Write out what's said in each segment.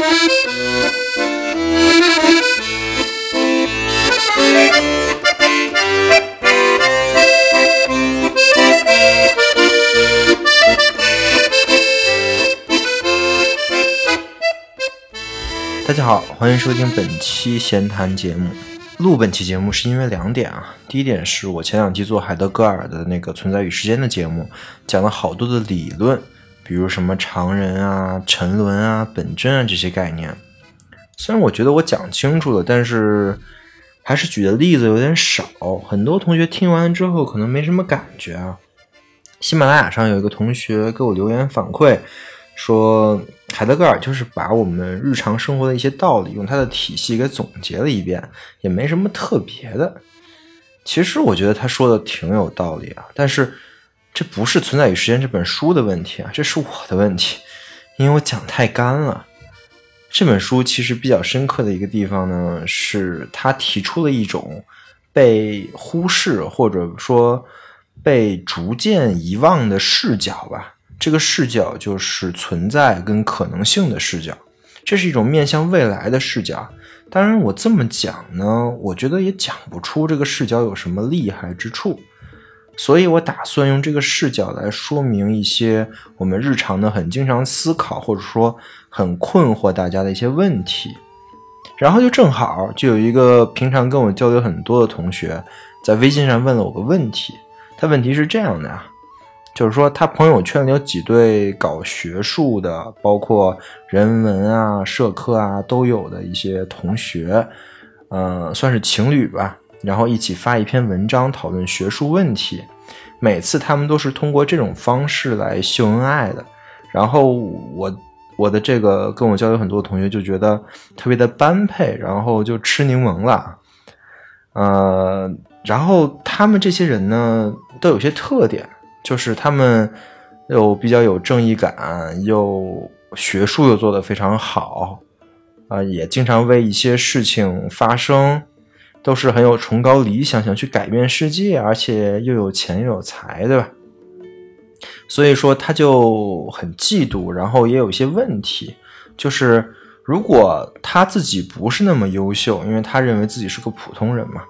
大家好，欢迎收听本期闲谈节目。录本期节目是因为两点啊，第一点是我前两期做海德格尔的那个《存在与时间》的节目，讲了好多的理论，比如什么常人啊、沉沦啊、本真啊这些概念。虽然我觉得我讲清楚了，但是还是举的例子有点少，很多同学听完之后可能没什么感觉啊。喜马拉雅上有一个同学给我留言反馈。说海德格尔就是把我们日常生活的一些道理用他的体系给总结了一遍，也没什么特别的。其实我觉得他说的挺有道理啊，但是这不是《存在与时间》这本书的问题啊，这是我的问题，因为我讲太干了。这本书其实比较深刻的一个地方呢，是他提出了一种被忽视或者说被逐渐遗忘的视角吧。这个视角就是存在跟可能性的视角，这是一种面向未来的视角。当然，我这么讲呢，我觉得也讲不出这个视角有什么厉害之处，所以我打算用这个视角来说明一些我们日常的很经常思考或者说很困惑大家的一些问题。然后就正好就有一个平常跟我交流很多的同学在微信上问了我个问题，他问题是这样的啊。就是说，他朋友圈里有几对搞学术的，包括人文啊、社科啊都有的一些同学，呃，算是情侣吧。然后一起发一篇文章讨论学术问题，每次他们都是通过这种方式来秀恩爱的。然后我我的这个跟我交流很多的同学就觉得特别的般配，然后就吃柠檬了。呃，然后他们这些人呢，都有些特点。就是他们又比较有正义感，又学术又做得非常好，啊，也经常为一些事情发声，都是很有崇高理想，想去改变世界，而且又有钱又有才，对吧？所以说他就很嫉妒，然后也有一些问题，就是如果他自己不是那么优秀，因为他认为自己是个普通人嘛。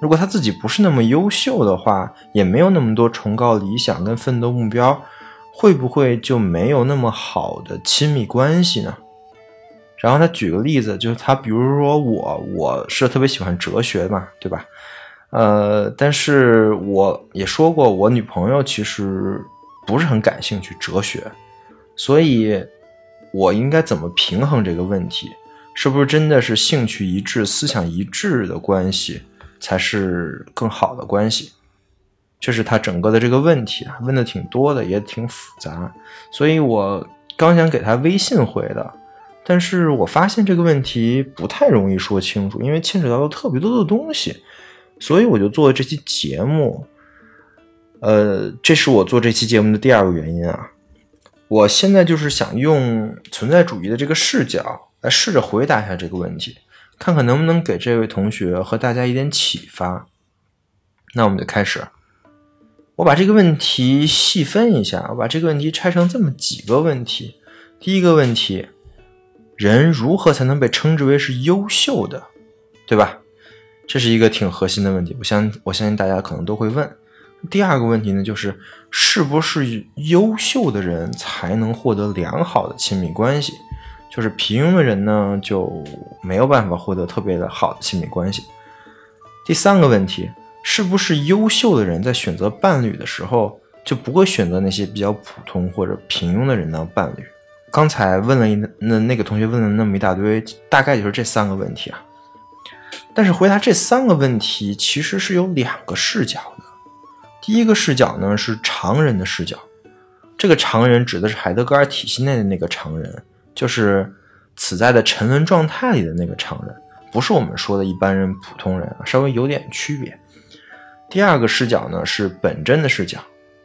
如果他自己不是那么优秀的话，也没有那么多崇高理想跟奋斗目标，会不会就没有那么好的亲密关系呢？然后他举个例子，就是他比如说我，我是特别喜欢哲学嘛，对吧？呃，但是我也说过，我女朋友其实不是很感兴趣哲学，所以我应该怎么平衡这个问题？是不是真的是兴趣一致、思想一致的关系？才是更好的关系，这是他整个的这个问题啊，问的挺多的，也挺复杂，所以我刚想给他微信回的，但是我发现这个问题不太容易说清楚，因为牵扯到了特别多的东西，所以我就做了这期节目。呃，这是我做这期节目的第二个原因啊，我现在就是想用存在主义的这个视角来试着回答一下这个问题。看看能不能给这位同学和大家一点启发。那我们就开始。我把这个问题细分一下，我把这个问题拆成这么几个问题。第一个问题，人如何才能被称之为是优秀的，对吧？这是一个挺核心的问题，我相我相信大家可能都会问。第二个问题呢，就是是不是优秀的人才能获得良好的亲密关系？就是平庸的人呢，就没有办法获得特别的好的亲密关系。第三个问题，是不是优秀的人在选择伴侣的时候，就不会选择那些比较普通或者平庸的人当伴侣？刚才问了一那那个同学问了那么一大堆，大概就是这三个问题啊。但是回答这三个问题，其实是有两个视角的。第一个视角呢是常人的视角，这个常人指的是海德格尔体系内的那个常人。就是此在的沉沦状态里的那个常人，不是我们说的一般人、普通人啊，稍微有点区别。第二个视角呢是本真的视角，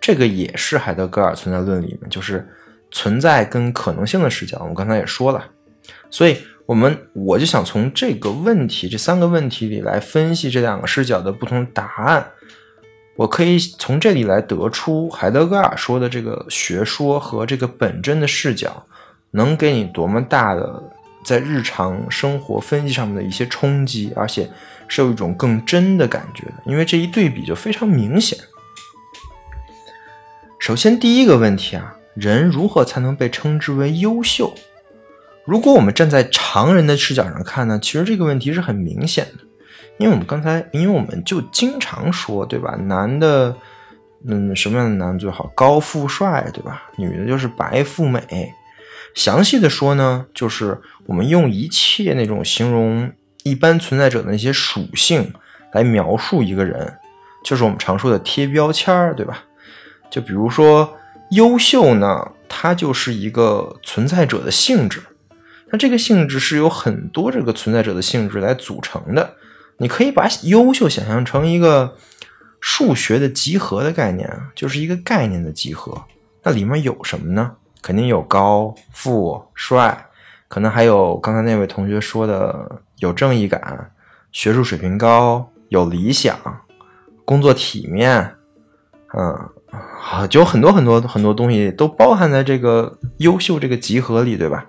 这个也是海德格尔存在论里面，就是存在跟可能性的视角。我刚才也说了，所以我们我就想从这个问题、这三个问题里来分析这两个视角的不同答案。我可以从这里来得出海德格尔说的这个学说和这个本真的视角。能给你多么大的在日常生活分析上面的一些冲击，而且是有一种更真的感觉的，因为这一对比就非常明显。首先，第一个问题啊，人如何才能被称之为优秀？如果我们站在常人的视角上看呢，其实这个问题是很明显的，因为我们刚才，因为我们就经常说，对吧？男的，嗯，什么样的男最好？高富帅，对吧？女的就是白富美。详细的说呢，就是我们用一切那种形容一般存在者的那些属性来描述一个人，就是我们常说的贴标签儿，对吧？就比如说优秀呢，它就是一个存在者的性质，那这个性质是由很多这个存在者的性质来组成的。你可以把优秀想象成一个数学的集合的概念，就是一个概念的集合。那里面有什么呢？肯定有高富帅，可能还有刚才那位同学说的有正义感、学术水平高、有理想、工作体面，嗯，啊就很多很多很多东西都包含在这个优秀这个集合里，对吧？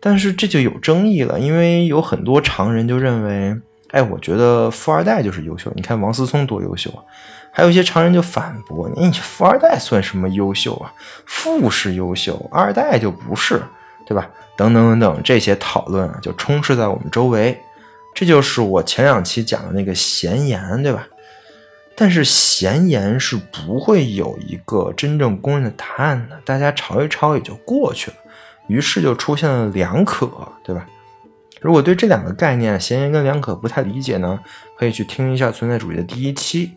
但是这就有争议了，因为有很多常人就认为，哎，我觉得富二代就是优秀，你看王思聪多优秀啊。还有一些常人就反驳你：“你富二代算什么优秀啊？富是优秀，二代就不是，对吧？”等等等等，这些讨论啊，就充斥在我们周围。这就是我前两期讲的那个闲言，对吧？但是闲言是不会有一个真正公认的答案的，大家吵一吵也就过去了。于是就出现了两可，对吧？如果对这两个概念闲言跟两可不太理解呢，可以去听一下存在主义的第一期。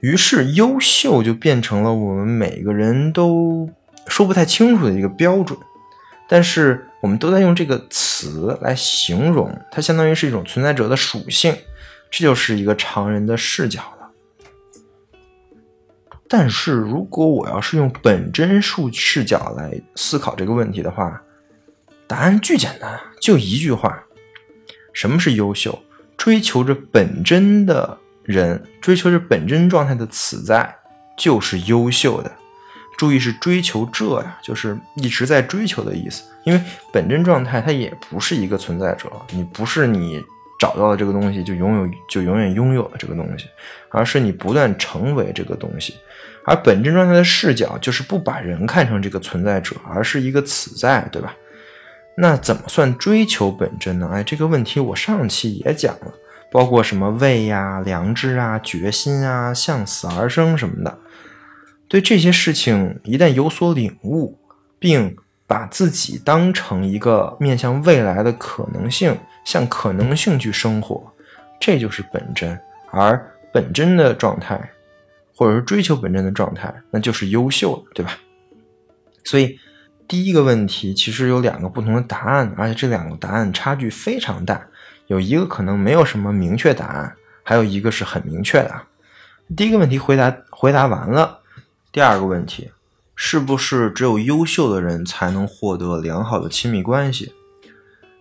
于是，优秀就变成了我们每个人都说不太清楚的一个标准，但是我们都在用这个词来形容它，相当于是一种存在者的属性，这就是一个常人的视角了。但是如果我要是用本真数视角来思考这个问题的话，答案巨简单，就一句话：什么是优秀？追求着本真的。人追求着本真状态的此在，就是优秀的。注意是追求这呀，就是一直在追求的意思。因为本真状态它也不是一个存在者，你不是你找到了这个东西就拥有就永远拥有了这个东西，而是你不断成为这个东西。而本真状态的视角就是不把人看成这个存在者，而是一个此在，对吧？那怎么算追求本真呢？哎，这个问题我上期也讲了。包括什么畏呀、良知啊、决心啊、向死而生什么的，对这些事情一旦有所领悟，并把自己当成一个面向未来的可能性，向可能性去生活，这就是本真。而本真的状态，或者是追求本真的状态，那就是优秀，对吧？所以第一个问题其实有两个不同的答案，而且这两个答案差距非常大。有一个可能没有什么明确答案，还有一个是很明确的。第一个问题回答回答完了，第二个问题是不是只有优秀的人才能获得良好的亲密关系？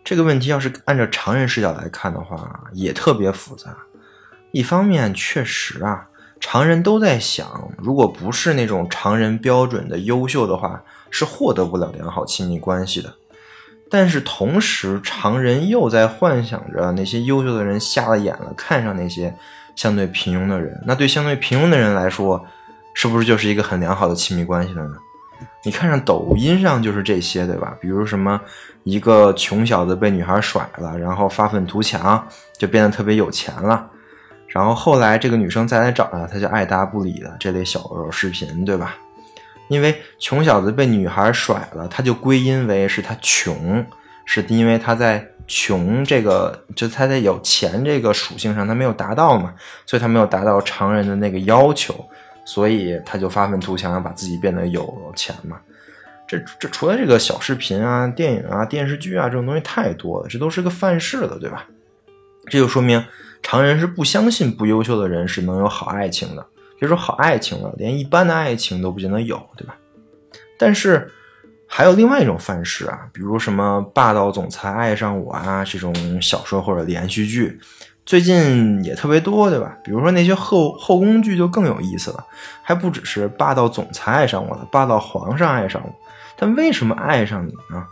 这个问题要是按照常人视角来看的话，也特别复杂。一方面确实啊，常人都在想，如果不是那种常人标准的优秀的话，是获得不了良好亲密关系的。但是同时，常人又在幻想着那些优秀的人瞎了眼了，看上那些相对平庸的人。那对相对平庸的人来说，是不是就是一个很良好的亲密关系了呢？你看上抖音上就是这些，对吧？比如什么一个穷小子被女孩甩了，然后发愤图强，就变得特别有钱了。然后后来这个女生再来找他，他就爱答不理的这类小视频，对吧？因为穷小子被女孩甩了，他就归因为是他穷，是因为他在穷这个，就他在有钱这个属性上他没有达到嘛，所以他没有达到常人的那个要求，所以他就发愤图强，要把自己变得有钱嘛。这这除了这个小视频啊、电影啊、电视剧啊这种东西太多了，这都是个范式了，对吧？这就说明常人是不相信不优秀的人是能有好爱情的。别说好爱情了，连一般的爱情都不见得有，对吧？但是还有另外一种范式啊，比如什么霸道总裁爱上我啊这种小说或者连续剧，最近也特别多，对吧？比如说那些后后宫剧就更有意思了，还不只是霸道总裁爱上我了，霸道皇上爱上我，他为什么爱上你呢？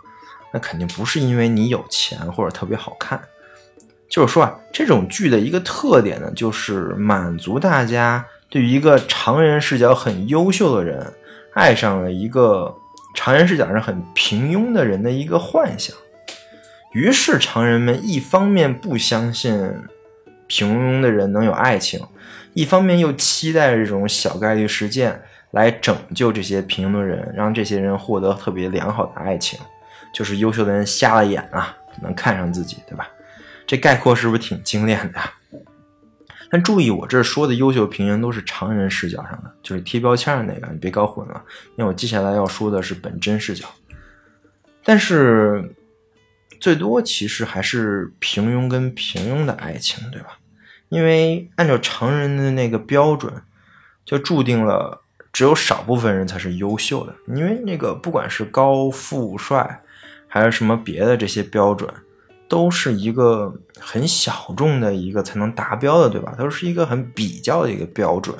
那肯定不是因为你有钱或者特别好看。就是说啊，这种剧的一个特点呢，就是满足大家对于一个常人视角很优秀的人，爱上了一个常人视角上很平庸的人的一个幻想。于是，常人们一方面不相信平庸的人能有爱情，一方面又期待这种小概率事件来拯救这些平庸的人，让这些人获得特别良好的爱情。就是优秀的人瞎了眼啊，能看上自己，对吧？这概括是不是挺精炼的？但注意，我这说的优秀平庸都是常人视角上的，就是贴标签的那个，你别搞混了。因为我接下来要说的是本真视角。但是，最多其实还是平庸跟平庸的爱情，对吧？因为按照常人的那个标准，就注定了只有少部分人才是优秀的。因为那个不管是高富帅，还是什么别的这些标准。都是一个很小众的一个才能达标的，对吧？都是一个很比较的一个标准，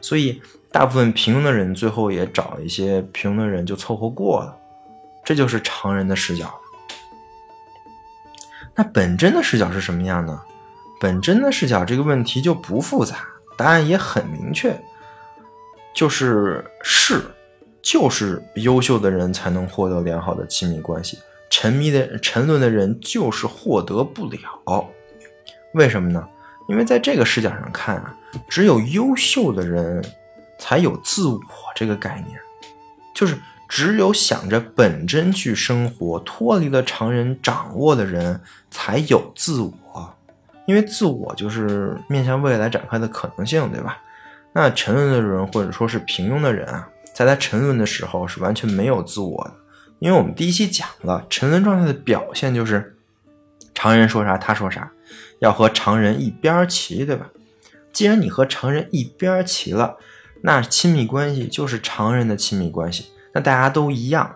所以大部分平庸的人最后也找一些平庸的人就凑合过了，这就是常人的视角。那本真的视角是什么样呢？本真的视角这个问题就不复杂，答案也很明确，就是是，就是优秀的人才能获得良好的亲密关系。沉迷的沉沦的人就是获得不了，为什么呢？因为在这个视角上看啊，只有优秀的人才有自我这个概念，就是只有想着本真去生活、脱离了常人掌握的人才有自我，因为自我就是面向未来展开的可能性，对吧？那沉沦的人或者说是平庸的人啊，在他沉沦的时候是完全没有自我的。因为我们第一期讲了沉沦状态的表现，就是常人说啥他说啥，要和常人一边齐，对吧？既然你和常人一边齐了，那亲密关系就是常人的亲密关系，那大家都一样。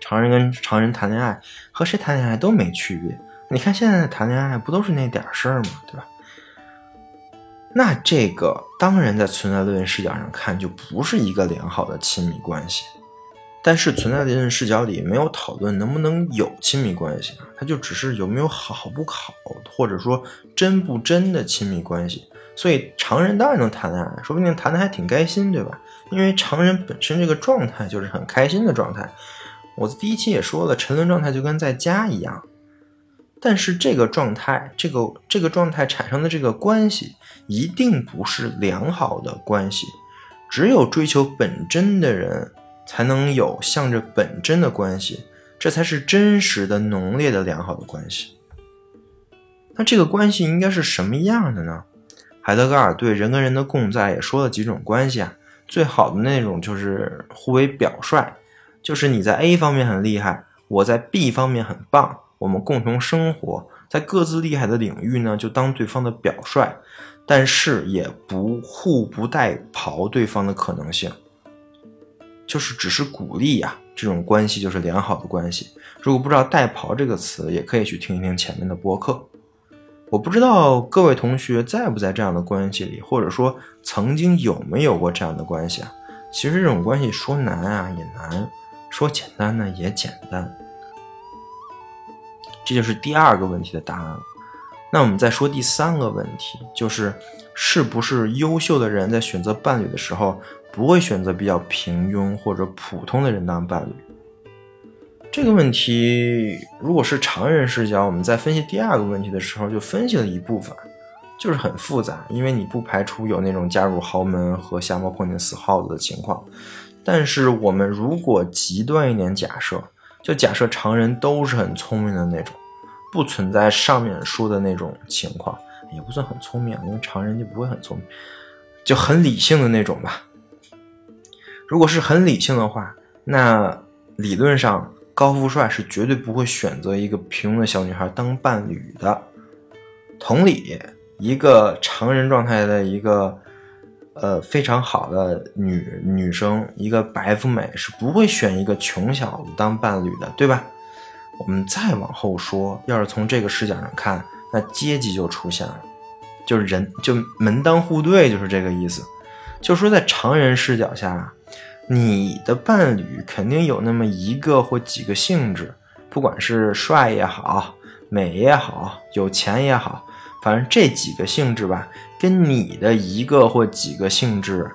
常人跟常人谈恋爱，和谁谈恋爱都没区别。你看现在谈恋爱不都是那点事儿吗？对吧？那这个当然在存在论视角上看，就不是一个良好的亲密关系。但是存在论视角里没有讨论能不能有亲密关系啊，它就只是有没有好不好，或者说真不真的亲密关系。所以常人当然能谈恋爱，说不定谈的还挺开心，对吧？因为常人本身这个状态就是很开心的状态。我第一期也说了，沉沦状态就跟在家一样。但是这个状态，这个这个状态产生的这个关系，一定不是良好的关系。只有追求本真的人。才能有向着本真的关系，这才是真实的、浓烈的、良好的关系。那这个关系应该是什么样的呢？海德格尔对人跟人的共在也说了几种关系啊。最好的那种就是互为表率，就是你在 A 方面很厉害，我在 B 方面很棒，我们共同生活在各自厉害的领域呢，就当对方的表率，但是也不互不带刨对方的可能性。就是只是鼓励呀，这种关系就是良好的关系。如果不知道“带刨”这个词，也可以去听一听前面的播客。我不知道各位同学在不在这样的关系里，或者说曾经有没有过这样的关系啊？其实这种关系说难啊也难，说简单呢也简单。这就是第二个问题的答案了。那我们再说第三个问题，就是是不是优秀的人在选择伴侣的时候？不会选择比较平庸或者普通的人当伴侣。这个问题，如果是常人视角，我们在分析第二个问题的时候就分析了一部分，就是很复杂，因为你不排除有那种嫁入豪门和瞎猫碰见死耗子的情况。但是我们如果极端一点假设，就假设常人都是很聪明的那种，不存在上面说的那种情况，也不算很聪明，因为常人就不会很聪明，就很理性的那种吧。如果是很理性的话，那理论上高富帅是绝对不会选择一个平庸的小女孩当伴侣的。同理，一个常人状态的一个呃非常好的女女生，一个白富美是不会选一个穷小子当伴侣的，对吧？我们再往后说，要是从这个视角上看，那阶级就出现了，就是人就门当户对，就是这个意思。就说在常人视角下。你的伴侣肯定有那么一个或几个性质，不管是帅也好，美也好，有钱也好，反正这几个性质吧，跟你的一个或几个性质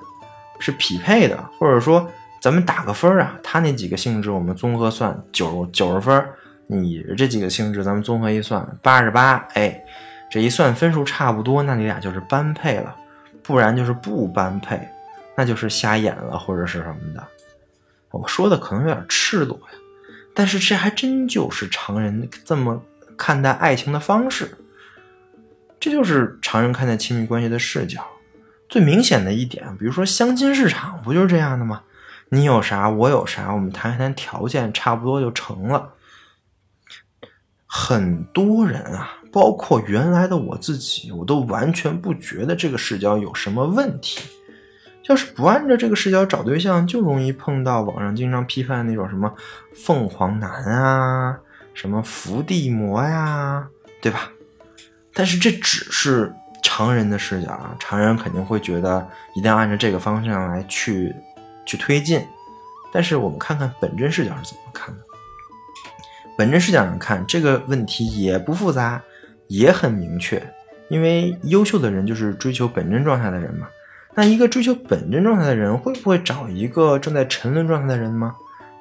是匹配的，或者说咱们打个分啊，他那几个性质我们综合算九九十分，你这几个性质咱们综合一算八十八，哎，这一算分数差不多，那你俩就是般配了，不然就是不般配，那就是瞎眼了或者是什么的。我说的可能有点赤裸呀，但是这还真就是常人这么看待爱情的方式，这就是常人看待亲密关系的视角。最明显的一点，比如说相亲市场，不就是这样的吗？你有啥，我有啥，我们谈一谈条件，差不多就成了。很多人啊，包括原来的我自己，我都完全不觉得这个视角有什么问题。要是不按照这个视角找对象，就容易碰到网上经常批判那种什么凤凰男啊，什么伏地魔呀，对吧？但是这只是常人的视角啊，常人肯定会觉得一定要按照这个方向来去去推进。但是我们看看本真视角是怎么看的。本真视角上看这个问题也不复杂，也很明确，因为优秀的人就是追求本真状态的人嘛。那一个追求本真状态的人，会不会找一个正在沉沦状态的人吗？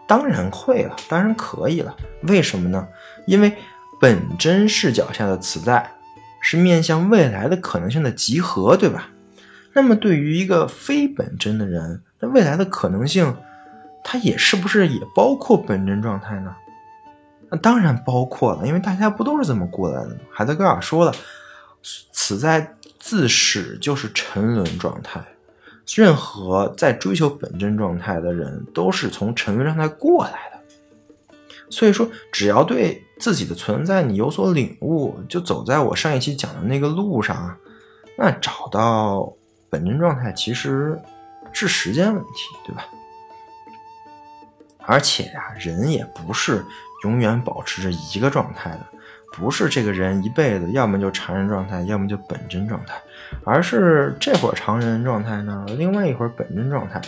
当然会了，当然可以了。为什么呢？因为本真视角下的此在，是面向未来的可能性的集合，对吧？那么对于一个非本真的人，那未来的可能性，它也是不是也包括本真状态呢？那当然包括了，因为大家不都是这么过来的吗？海德格尔说了，此在。自始就是沉沦状态，任何在追求本真状态的人，都是从沉沦状态过来的。所以说，只要对自己的存在你有所领悟，就走在我上一期讲的那个路上啊，那找到本真状态其实是时间问题，对吧？而且呀，人也不是永远保持着一个状态的。不是这个人一辈子，要么就常人状态，要么就本真状态，而是这会儿常人状态呢，另外一会儿本真状态。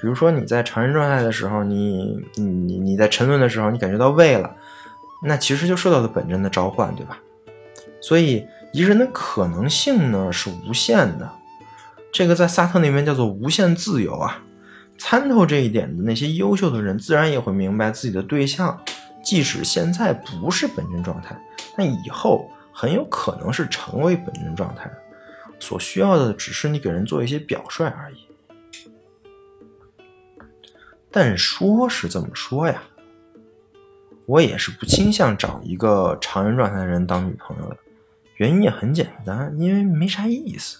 比如说你在常人状态的时候，你你你在沉沦的时候，你感觉到胃了，那其实就受到了本真的召唤，对吧？所以一个人的可能性呢是无限的，这个在萨特那边叫做无限自由啊。参透这一点的那些优秀的人，自然也会明白自己的对象。即使现在不是本真状态，但以后很有可能是成为本真状态。所需要的只是你给人做一些表率而已。但说是这么说呀，我也是不倾向找一个常人状态的人当女朋友的。原因也很简单，因为没啥意思。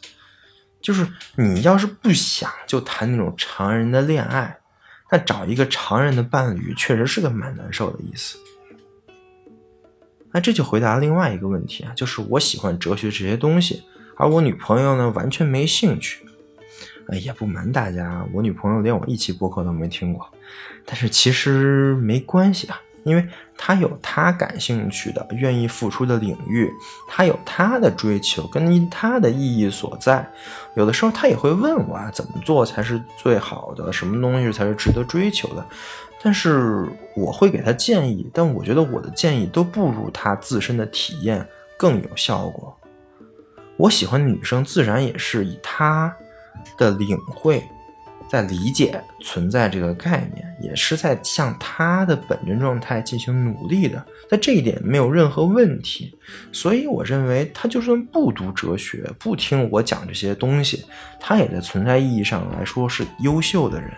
就是你要是不想就谈那种常人的恋爱。那找一个常人的伴侣，确实是个蛮难受的意思。那这就回答另外一个问题啊，就是我喜欢哲学这些东西，而我女朋友呢完全没兴趣。哎，也不瞒大家，我女朋友连我一期播客都没听过，但是其实没关系啊。因为他有他感兴趣的、愿意付出的领域，他有他的追求跟他的意义所在。有的时候他也会问我啊，怎么做才是最好的？什么东西才是值得追求的？但是我会给他建议，但我觉得我的建议都不如他自身的体验更有效果。我喜欢的女生，自然也是以她的领会。在理解存在这个概念，也是在向他的本真状态进行努力的，在这一点没有任何问题。所以我认为，他就算不读哲学，不听我讲这些东西，他也在存在意义上来说是优秀的人。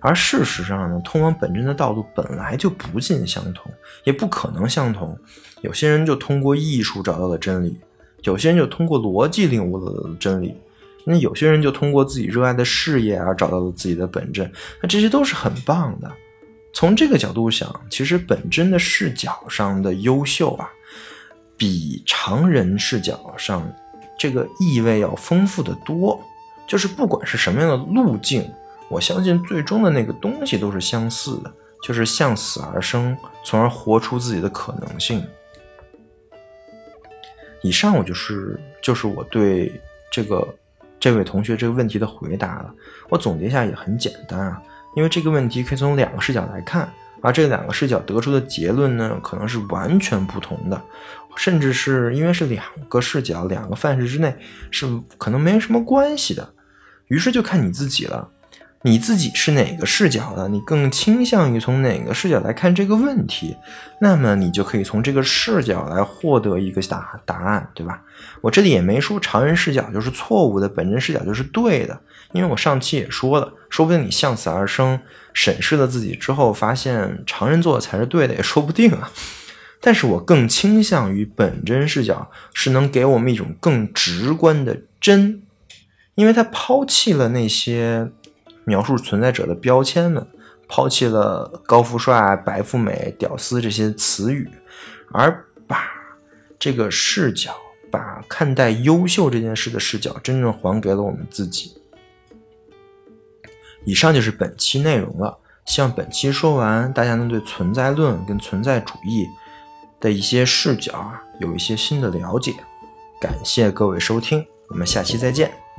而事实上呢，通往本真的道路本来就不尽相同，也不可能相同。有些人就通过艺术找到了真理，有些人就通过逻辑领悟了真理。那有些人就通过自己热爱的事业而找到了自己的本真，那这些都是很棒的。从这个角度想，其实本真的视角上的优秀啊，比常人视角上这个意味要丰富的多。就是不管是什么样的路径，我相信最终的那个东西都是相似的，就是向死而生，从而活出自己的可能性。以上我就是就是我对这个。这位同学这个问题的回答了，我总结一下也很简单啊，因为这个问题可以从两个视角来看，而这两个视角得出的结论呢，可能是完全不同的，甚至是因为是两个视角、两个范式之内是可能没什么关系的。于是就看你自己了，你自己是哪个视角的，你更倾向于从哪个视角来看这个问题，那么你就可以从这个视角来获得一个答答案，对吧？我这里也没说常人视角就是错误的，本真视角就是对的，因为我上期也说了，说不定你向死而生，审视了自己之后，发现常人做的才是对的，也说不定啊。但是我更倾向于本真视角，是能给我们一种更直观的真。因为他抛弃了那些描述存在者的标签们，抛弃了高富帅、白富美、屌丝这些词语，而把这个视角，把看待优秀这件事的视角，真正还给了我们自己。以上就是本期内容了，希望本期说完，大家能对存在论跟存在主义的一些视角啊，有一些新的了解。感谢各位收听，我们下期再见。